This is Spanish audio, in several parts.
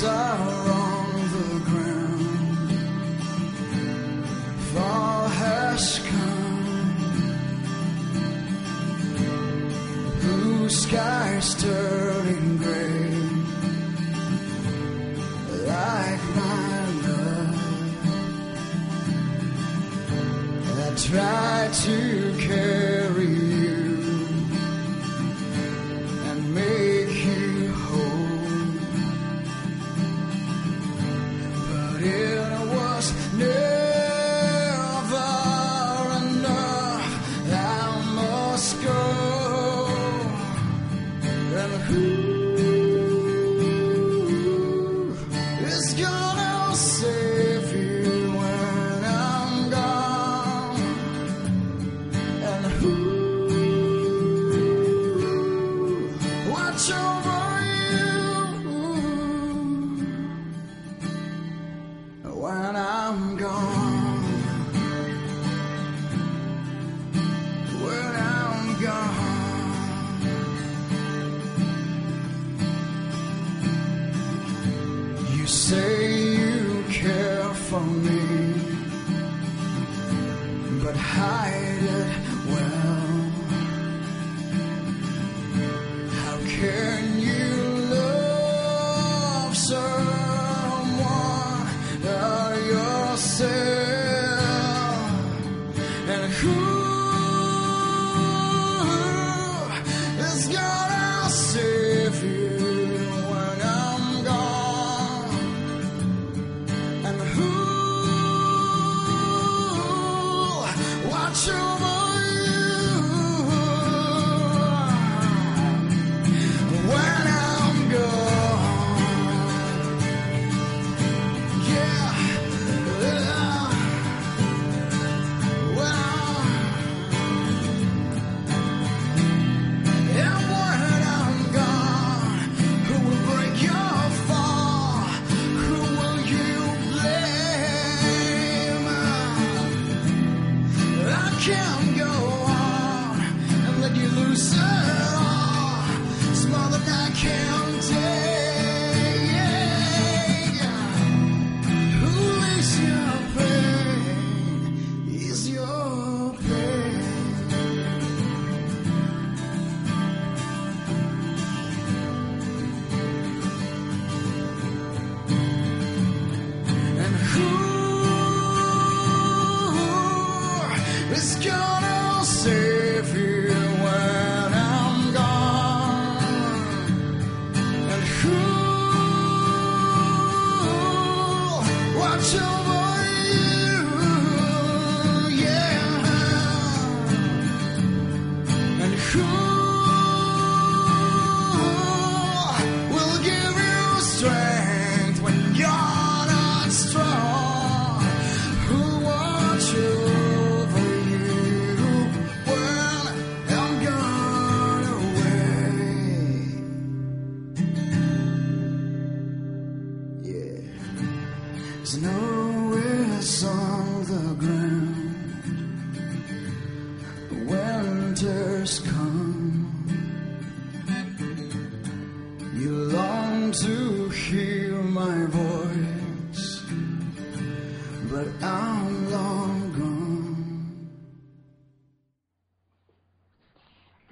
sorrow us. Never for me, but hide it well. How can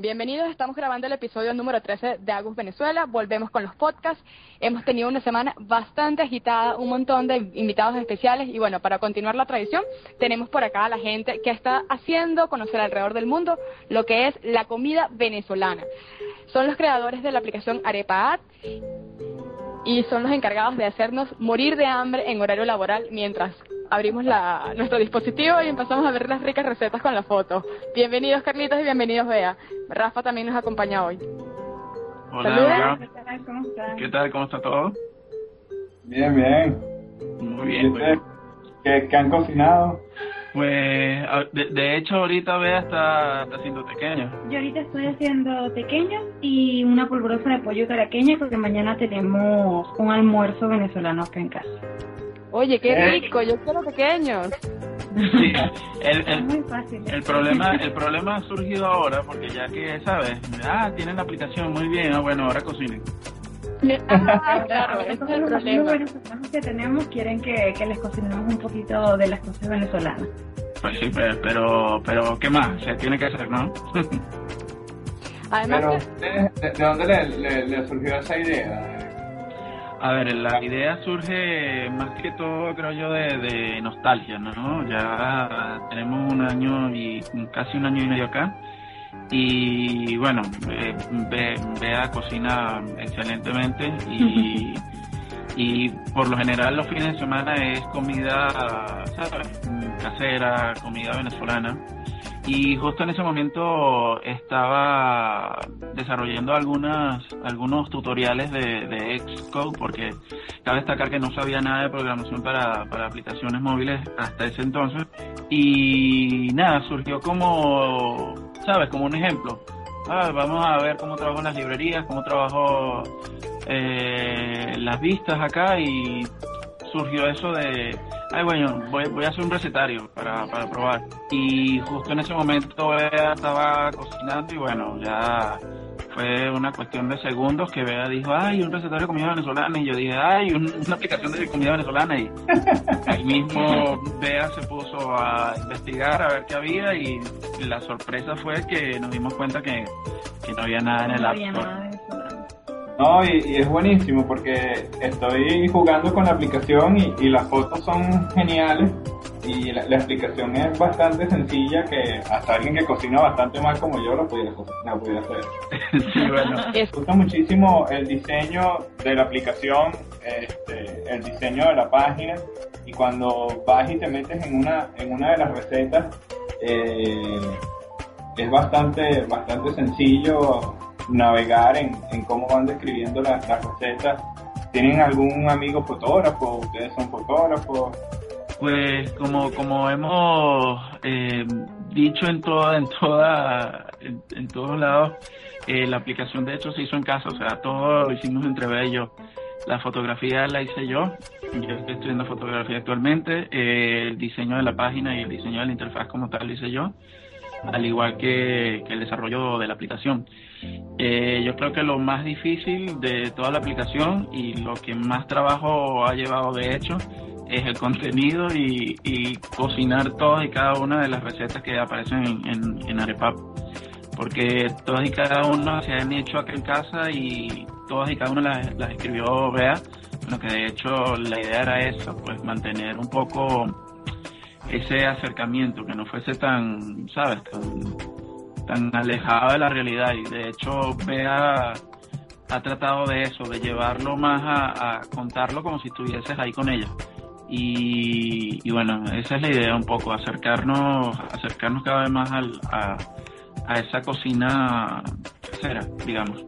Bienvenidos, estamos grabando el episodio número 13 de Agus Venezuela. Volvemos con los podcasts. Hemos tenido una semana bastante agitada, un montón de invitados especiales y bueno, para continuar la tradición, tenemos por acá a la gente que está haciendo conocer alrededor del mundo lo que es la comida venezolana. Son los creadores de la aplicación Arepa App y son los encargados de hacernos morir de hambre en horario laboral mientras abrimos la, nuestro dispositivo y empezamos a ver las ricas recetas con la foto. Bienvenidos Carlitos y bienvenidos Bea. Rafa también nos acompaña hoy. Hola, Saluda. hola. ¿Cómo están? ¿Qué tal? ¿Cómo está todo? Bien, bien. Muy ¿Y bien. muy ustedes bien. ¿Qué, qué han cocinado? Pues, de, de hecho, ahorita Bea está, está haciendo pequeño. Yo ahorita estoy haciendo pequeños y una polvorosa de pollo caraqueña porque mañana tenemos un almuerzo venezolano acá en casa. Oye, qué Eh. rico, yo quiero pequeños. Sí, el, Es el, muy fácil. el problema el problema ha surgido ahora porque ya que, ¿sabes? Ah, tienen la aplicación muy bien, ah, bueno, ahora cocinen. Ah, claro, ese es los venezolanos que tenemos quieren que, que les cocinemos un poquito de las cosas venezolanas. Pues sí, pero, pero, pero ¿qué más? Se tiene que hacer, ¿no? Además, Pero, que- ¿ustedes ¿de, de dónde le, le- le surgió esa idea? A ver, la idea surge más que todo, creo yo, de, de nostalgia, ¿no? Ya tenemos un año y casi un año y medio acá. Y bueno, Be- Bea cocina excelentemente y, y por lo general los fines de semana es comida, ¿sabes? Casera, comida venezolana. Y justo en ese momento estaba desarrollando algunas, algunos tutoriales de, de Xcode porque cabe destacar que no sabía nada de programación para, para aplicaciones móviles hasta ese entonces. Y nada, surgió como, ¿sabes? Como un ejemplo. Ah, vamos a ver cómo trabajo las librerías, cómo trabajo eh, las vistas acá y surgió eso de, ay bueno, voy, voy a hacer un recetario para, para probar. Y justo en ese momento Bea estaba cocinando y bueno, ya fue una cuestión de segundos que Bea dijo, ay, un recetario de comida venezolana. Y yo dije, ay, un- una aplicación de comida venezolana. Y ahí mismo Bea se puso a investigar a ver qué había y la sorpresa fue que nos dimos cuenta que, que no había nada en el No App No, y, y es buenísimo porque estoy jugando con la aplicación y, y las fotos son geniales y la, la explicación es bastante sencilla que hasta alguien que cocina bastante mal como yo lo pudiera, la pudiera hacer. sí, bueno. Me gusta muchísimo el diseño de la aplicación, este, el diseño de la página y cuando vas y te metes en una, en una de las recetas eh, es bastante, bastante sencillo navegar en, en cómo van describiendo las, las recetas. ¿Tienen algún amigo fotógrafo? ¿Ustedes son fotógrafos? Pues como como hemos eh, dicho en toda en toda en, todos lados eh, la aplicación de hecho se hizo en casa, o sea todo lo hicimos entre yo. La fotografía la hice yo, yo estoy estudiando fotografía actualmente, eh, el diseño de la página y el diseño de la interfaz como tal lo hice yo, al igual que, el desarrollo de la aplicación. Eh, yo creo que lo más difícil de toda la aplicación y lo que más trabajo ha llevado de hecho es el contenido y, cocinar todas y cada una de las recetas que aparecen en, en, Arepap. Porque todas y cada una se han hecho acá en casa y todas y cada una las, escribió Bea. Bueno, que de hecho la idea era eso, pues mantener un poco ese acercamiento, que no fuese tan, ¿sabes? Tan, tan alejado de la realidad. Y de hecho Bea ha tratado de eso, de llevarlo más a, a contarlo como si estuvieses ahí con ella. Y, y bueno, esa es la idea un poco, acercarnos, acercarnos cada vez más al, a, a esa cocina casera, digamos.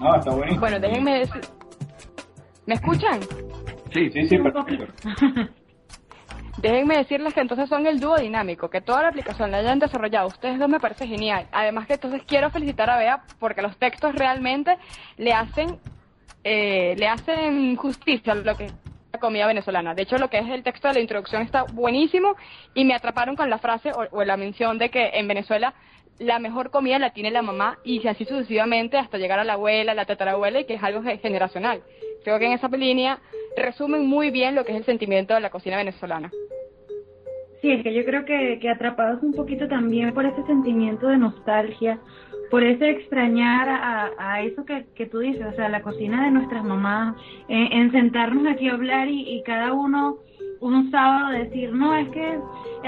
No, está buenísimo. bueno, déjenme decir... ¿Me escuchan? Sí, Sí, sí, perfecto. Déjenme decirles que entonces son el dúo dinámico, que toda la aplicación la hayan desarrollado. Ustedes dos me parece genial. Además que entonces quiero felicitar a Bea porque los textos realmente le hacen eh, le hacen justicia a lo que es la comida venezolana. De hecho, lo que es el texto de la introducción está buenísimo y me atraparon con la frase o, la mención de que en Venezuela la mejor comida la tiene la mamá y así sucesivamente hasta llegar a la abuela, la tatarabuela y que es algo ge- generacional. Creo que en esa línea resumen muy bien lo que es el sentimiento de la cocina venezolana. Sí, es que yo creo que, atrapados un poquito también por ese sentimiento de nostalgia, por ese extrañar a, eso que, que tú dices, o sea, la cocina de nuestras mamás, en, en sentarnos aquí a hablar y cada uno un sábado decir, no, es que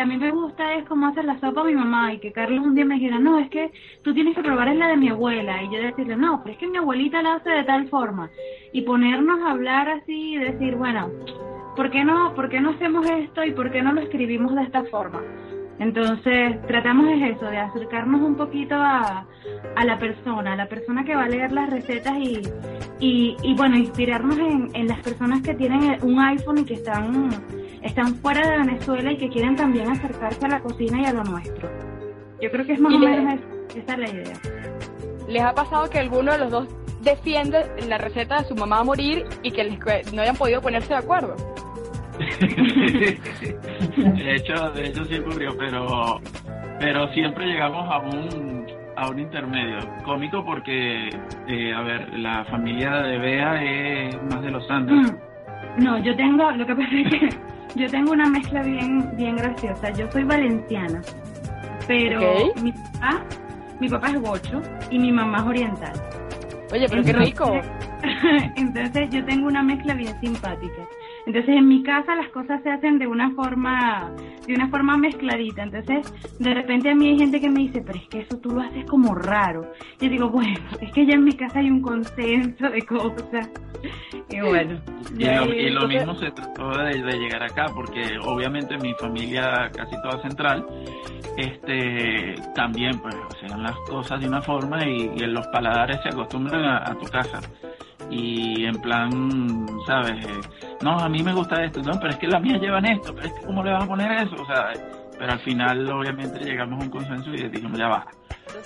a mí me gusta es como hacer la sopa mi mamá y que Carlos un día me dijera, no, es que tú tienes que probar es la de mi abuela y yo decirle, no, pero es que mi abuelita la hace de tal forma y ponernos a hablar así y decir, bueno, ¿por qué no, por qué no hacemos esto y por qué no lo escribimos de esta forma? Entonces, tratamos es eso, de acercarnos un poquito a, a la persona, a la persona que va a leer las recetas y, y, y bueno, inspirarnos en, en las personas que tienen un iPhone y que están, están fuera de Venezuela y que quieren también acercarse a la cocina y a lo nuestro. Yo creo que es más o menos eso, esa es la idea. ¿Les ha pasado que alguno de los dos defiende la receta de su mamá a morir y que les- no hayan podido ponerse de acuerdo? de hecho, de hecho sí ocurrió, pero, pero siempre llegamos a un, a un intermedio. Cómico porque, eh, a ver, la familia de Bea es más de los Andes. Mm. No, yo tengo, lo que pasa es que yo tengo una mezcla bien, bien graciosa. Yo soy valenciana, pero mi papá, mi papá es bocho y mi mamá es oriental. Oye, pero qué rico. Entonces yo tengo una mezcla bien simpática. Entonces en mi casa las cosas se hacen de una forma, de una forma mezcladita. Entonces de repente a mí hay gente que me dice, pero es que eso tú lo haces como raro. Yo digo, bueno, es que ya en mi casa hay un consenso de cosas. Y bueno. Y lo, y mismo se trató de, de llegar acá, porque obviamente mi familia casi toda central, este, también pues hacían las cosas de una forma y, y los paladares se acostumbran a, a tu casa. Y en plan, ¿sabes? No, a mí me gusta esto, no, pero es que las mías llevan esto, pero es que ¿cómo le vas a poner eso? O sea, pero al final obviamente llegamos a un consenso y dijimos, ya va,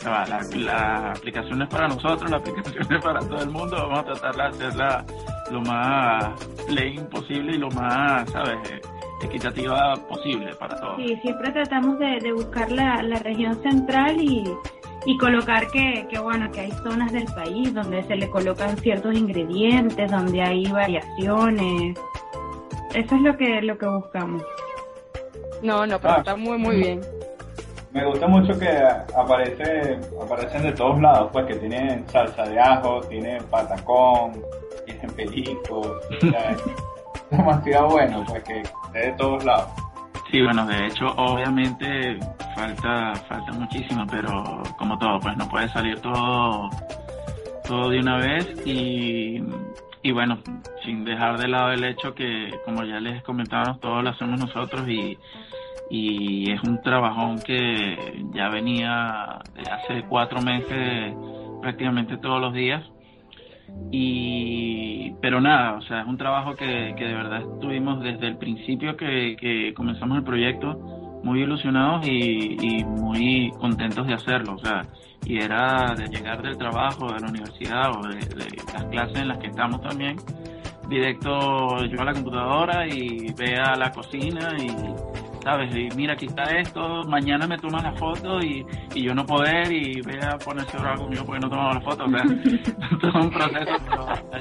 ya va, la, la aplicación es para nosotros, la aplicación es para todo el mundo, vamos a tratar de hacerla lo más plain posible y lo más, ¿sabes? Equitativa posible para todos. Sí, siempre tratamos de, de buscar la, la región central y, y colocar que, que, bueno, que hay zonas del país donde se le colocan ciertos ingredientes, donde hay variaciones. Eso es lo que, lo que buscamos. No, no, pero Ah. está muy, muy bien. Me gusta mucho que aparece, aparecen de todos lados, pues que tienen salsa de ajo, tienen patacón, tienen es demasiado bueno, pues que de todos lados. Sí, bueno, de hecho, obviamente falta falta muchísimo, pero como todo, pues no puede salir todo todo de una vez y, y bueno, sin dejar de lado el hecho que, como ya les comentábamos, todo lo hacemos nosotros y, y es un trabajón que ya venía de hace cuatro meses prácticamente todos los días y pero nada o sea es un trabajo que, que de verdad estuvimos desde el principio que, que comenzamos el proyecto muy ilusionados y, muy contentos de hacerlo. O sea y era de llegar del trabajo de la universidad o de, de las clases en las que estamos también directo yo a la computadora y ve a la cocina y sabes y mira aquí está esto mañana me tomas la foto y, y yo no poder y ve a ponerse bravo conmigo porque no tomaba la foto o sea todo un proceso pero al,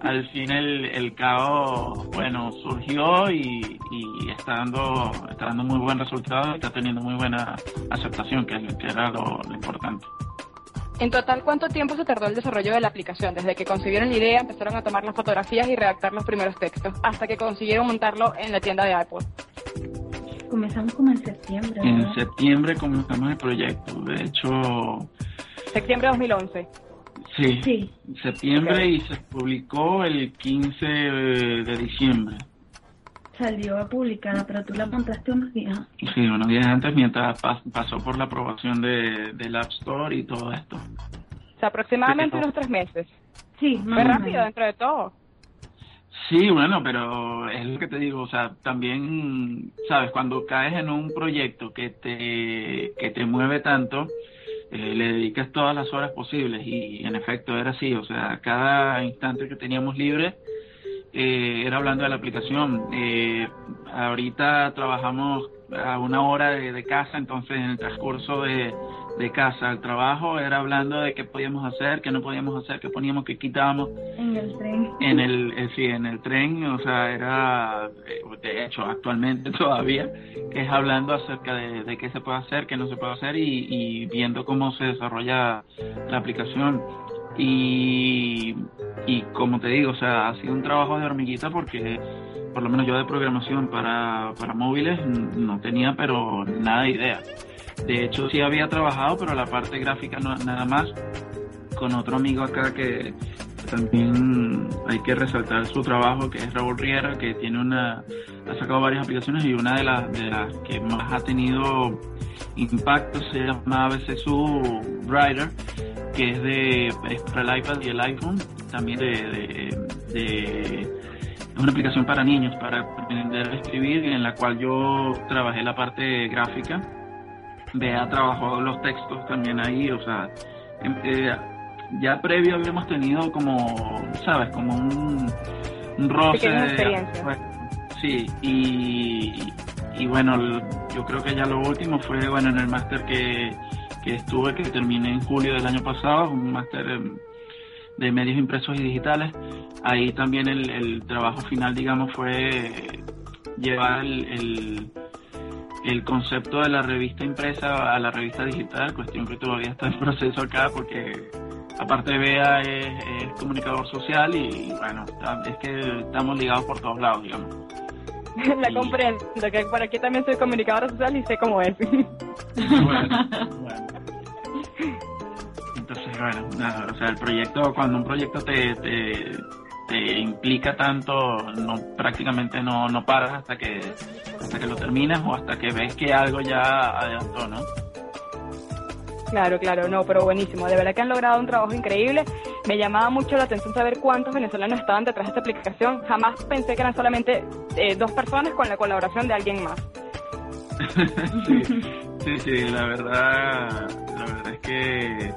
al fin el, el caos bueno surgió y, y está dando está dando muy buen resultado y está teniendo muy buena aceptación que, es- que era lo, lo importante En total, ¿cuánto tiempo se tardó el desarrollo de la aplicación? Desde que concibieron la idea, empezaron a tomar las fotografías y redactar los primeros textos, hasta que consiguieron montarlo en la tienda de Apple. Comenzamos como en septiembre. en septiembre comenzamos el proyecto de hecho Septiembre de 2011. sí, Sí, septiembre y se publicó el 15 de diciembre salió publicada, pero tú la montaste unos días. Sí, unos días antes mientras pas- pasó por la aprobación de, del App Store y todo esto. O sea, aproximadamente unos tres meses. Sí, más Fue rápido dentro de todo. Sí, bueno, pero es lo que te digo, o sea, también, sabes, cuando caes en un proyecto que te, que te mueve tanto, eh, le dedicas todas las horas posibles y en efecto era así, o sea, cada instante que teníamos libre eh, era hablando de la aplicación. Eh, ahorita trabajamos a una hora de, de casa, entonces en el transcurso de, de casa. Al trabajo era hablando de qué podíamos hacer, qué no podíamos hacer, qué poníamos, qué quitábamos. En el tren. en el eh, sí, en el tren o sea era eh, de hecho actualmente todavía es hablando acerca de, de qué se puede hacer qué no se puede hacer y, y viendo cómo se desarrolla la aplicación. Y y como te digo o sea ha sido un trabajo de hormiguita porque por lo menos yo de programación para para móviles no tenía pero nada de idea de hecho sí había trabajado pero la parte gráfica no, nada más con otro amigo acá que también hay que resaltar su trabajo, que es Raúl Riera, que tiene una, ha sacado varias aplicaciones y una de las, de las que más ha tenido impacto se llama ABCSU Writer, que es de es para el iPad y el iPhone, también de, de, es una aplicación para niños, para aprender a escribir, en la cual yo trabajé la parte gráfica. Bea trabajó los textos también ahí, o sea, em- eh, ya previo habíamos tenido como, ¿sabes? Como un, un roce. Bueno, sí, y, y bueno, yo creo que ya lo último fue, bueno, en el máster que, que estuve, que terminé en julio del año pasado, un máster en- de medios impresos y digitales. Ahí también el, el trabajo final, digamos, fue llevar el, el, el concepto de la revista impresa a la revista digital, cuestión que todavía está en proceso acá porque aparte Bea es, es comunicador social y bueno, es que estamos ligados por todos lados, digamos. La comprendo, que por aquí también soy comunicadora social y sé cómo es. Bueno, bueno. Entonces, bueno, nada, o sea, el proyecto, cuando un proyecto te, te, te implica tanto, no prácticamente no, no paras hasta que hasta que lo terminas o hasta que ves que algo ya adelantó, ¿no? Claro, claro, no, pero buenísimo. De verdad que han logrado un trabajo increíble. Me llamaba mucho la atención saber cuántos venezolanos estaban detrás de esta aplicación. Jamás pensé que eran solamente eh, dos personas con la colaboración de alguien más. sí, sí, sí, la verdad, la verdad es que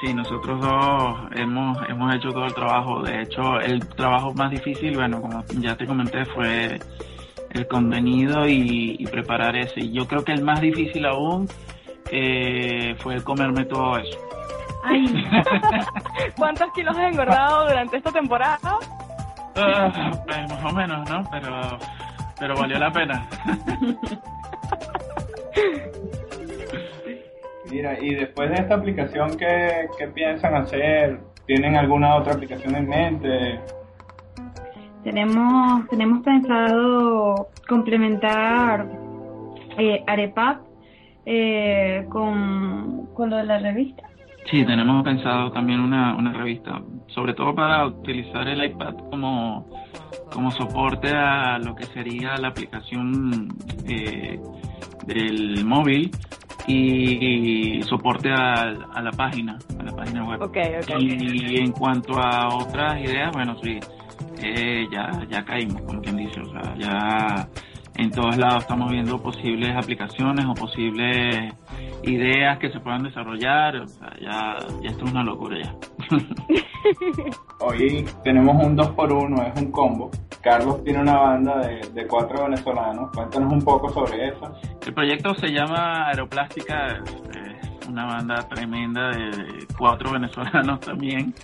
sí, nosotros dos hemos, hemos hecho todo el trabajo. De hecho, el trabajo más difícil, bueno, como ya te comenté, fue el contenido y, y preparar ese. Y yo creo que el más difícil aún eh, fue comerme todo eso. Ay, ¿Cuántos kilos has engordado durante esta temporada? Ah, pues, más o menos, ¿no? Pero, pero valió la pena. Mira, y después de esta aplicación, ¿qué, qué piensan hacer? ¿Tienen alguna otra aplicación en mente? tenemos, tenemos pensado complementar eh, Arepap eh, con, con lo de la revista. Sí, tenemos pensado también una, una revista, sobre todo para utilizar el iPad como, como soporte a lo que sería la aplicación eh, del móvil y, soporte a, a la página, a la página web. Y en cuanto a otras ideas, bueno, sí, eh, ya, ya caímos, como quien dice, o sea, ya en todos lados estamos viendo posibles aplicaciones o posibles ideas que se puedan desarrollar, o sea, ya, ya esto es una locura ya. Hoy tenemos un 2 por 1 es un combo. Carlos tiene una banda de, cuatro venezolanos. Cuéntanos un poco sobre eso. El proyecto se llama Aeroplástica, es una banda tremenda de cuatro venezolanos también.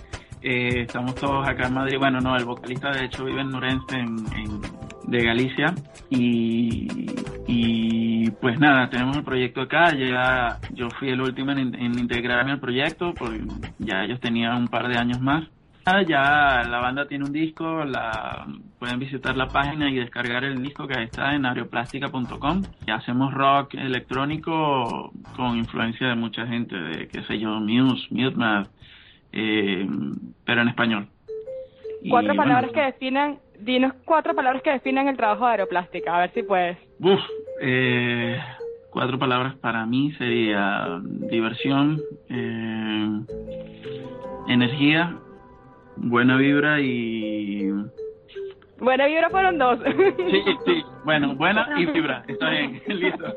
Eh, estamos todos acá en Madrid. Bueno, no, el vocalista de hecho vive en Nurense, en, en- de Galicia. Y, y pues nada, tenemos el proyecto acá. Ya yo fui el último en, en integrarme al proyecto, porque ya ellos tenían un par de años más. Ya la banda tiene un disco, la pueden visitar la página y descargar el disco que está en aeroplástica.com. Hacemos rock electrónico con influencia de mucha gente, de qué sé yo, Muse, Mute eh, pero en español. Y, Cuatro bueno, palabras que definan, dinos cuatro palabras que definan el trabajo de Aeroplástica, a ver si puedes. Uf, eh, cuatro palabras para mí sería diversión, eh, energía, buena vibra y Buena vibra fueron dos. sí, sí, bueno, buena y vibra, está bien, listo.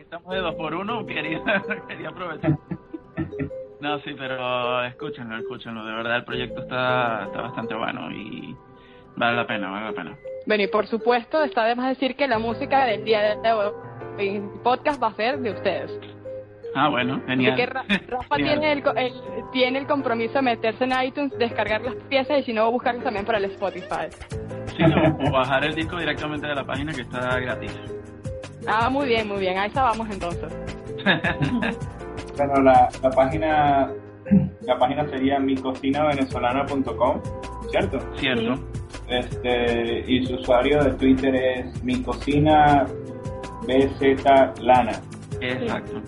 Estamos de dos por uno, quería, quería aprovechar. No, sí, pero escúchenlo, escúchenlo, de verdad el proyecto está, está bastante bueno y vale la pena, vale la pena. Bueno, y por supuesto, está de más decir que la música del día de hoy podcast va a ser de ustedes. Ah, bueno, genial. Rafa Genial. tiene el, co- el- tiene el compromiso de meterse en iTunes, descargar las piezas y si no, buscarlas también para el Spotify. Sí, no, o bajar el disco directamente de la página que está gratis. Ah, muy bien, muy bien. A esa vamos entonces. Bueno, la, la página la página sería micocinavenezolana.com, ¿cierto? Cierto. Este, y su usuario de Twitter es micocina BZ Lana. Exacto.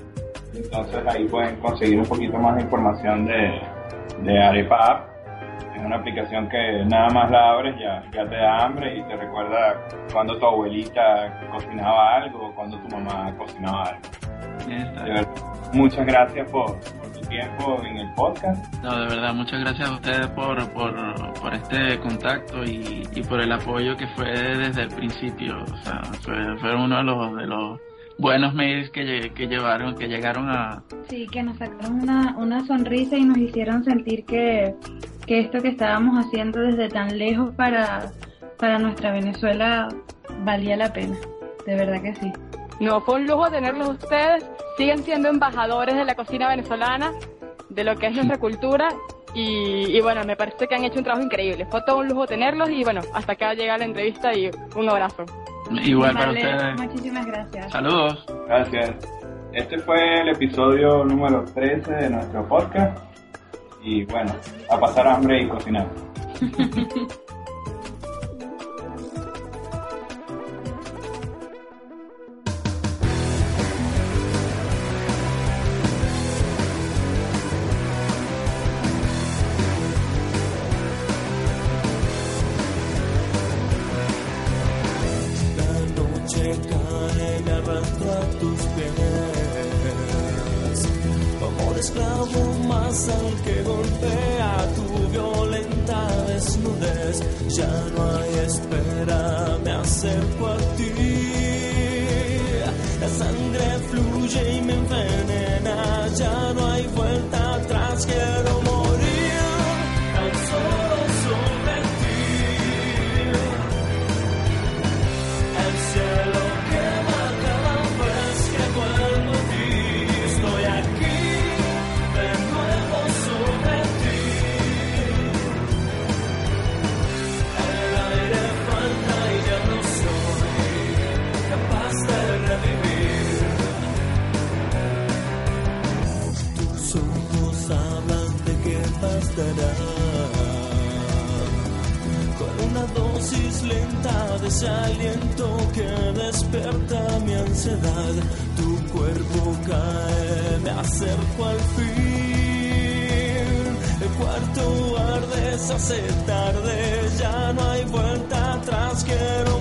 Entonces ahí pueden conseguir un poquito más de información de, de Arepa App. Es una aplicación que nada más la abres ya, ya te da hambre y te recuerda cuando tu abuelita cocinaba algo o cuando tu mamá cocinaba algo. De verdad, muchas gracias por, por tu tiempo en el podcast. No, de verdad, muchas gracias a ustedes por, por, por este contacto y, y por el apoyo que fue desde el principio. O sea, fue, fue uno de los, de los buenos mails que, que llevaron, que llegaron a... Sí, que nos sacaron una, una sonrisa y nos hicieron sentir que, que esto que estábamos haciendo desde tan lejos para, para nuestra Venezuela valía la pena, de verdad que sí. No, fue un lujo tenerlos ustedes, siguen siendo embajadores de la cocina venezolana, de lo que es nuestra cultura y, y, bueno, me parece que han hecho un trabajo increíble. Fue todo un lujo tenerlos y bueno, hasta acá llega la entrevista y un abrazo. Igual para ustedes. Muchísimas gracias. Saludos. Gracias. Este fue el episodio número 13 de nuestro podcast. Y bueno, a pasar hambre y cocinar. quiero morir. se hace tarde, ya no hay vuelta atrás, quiero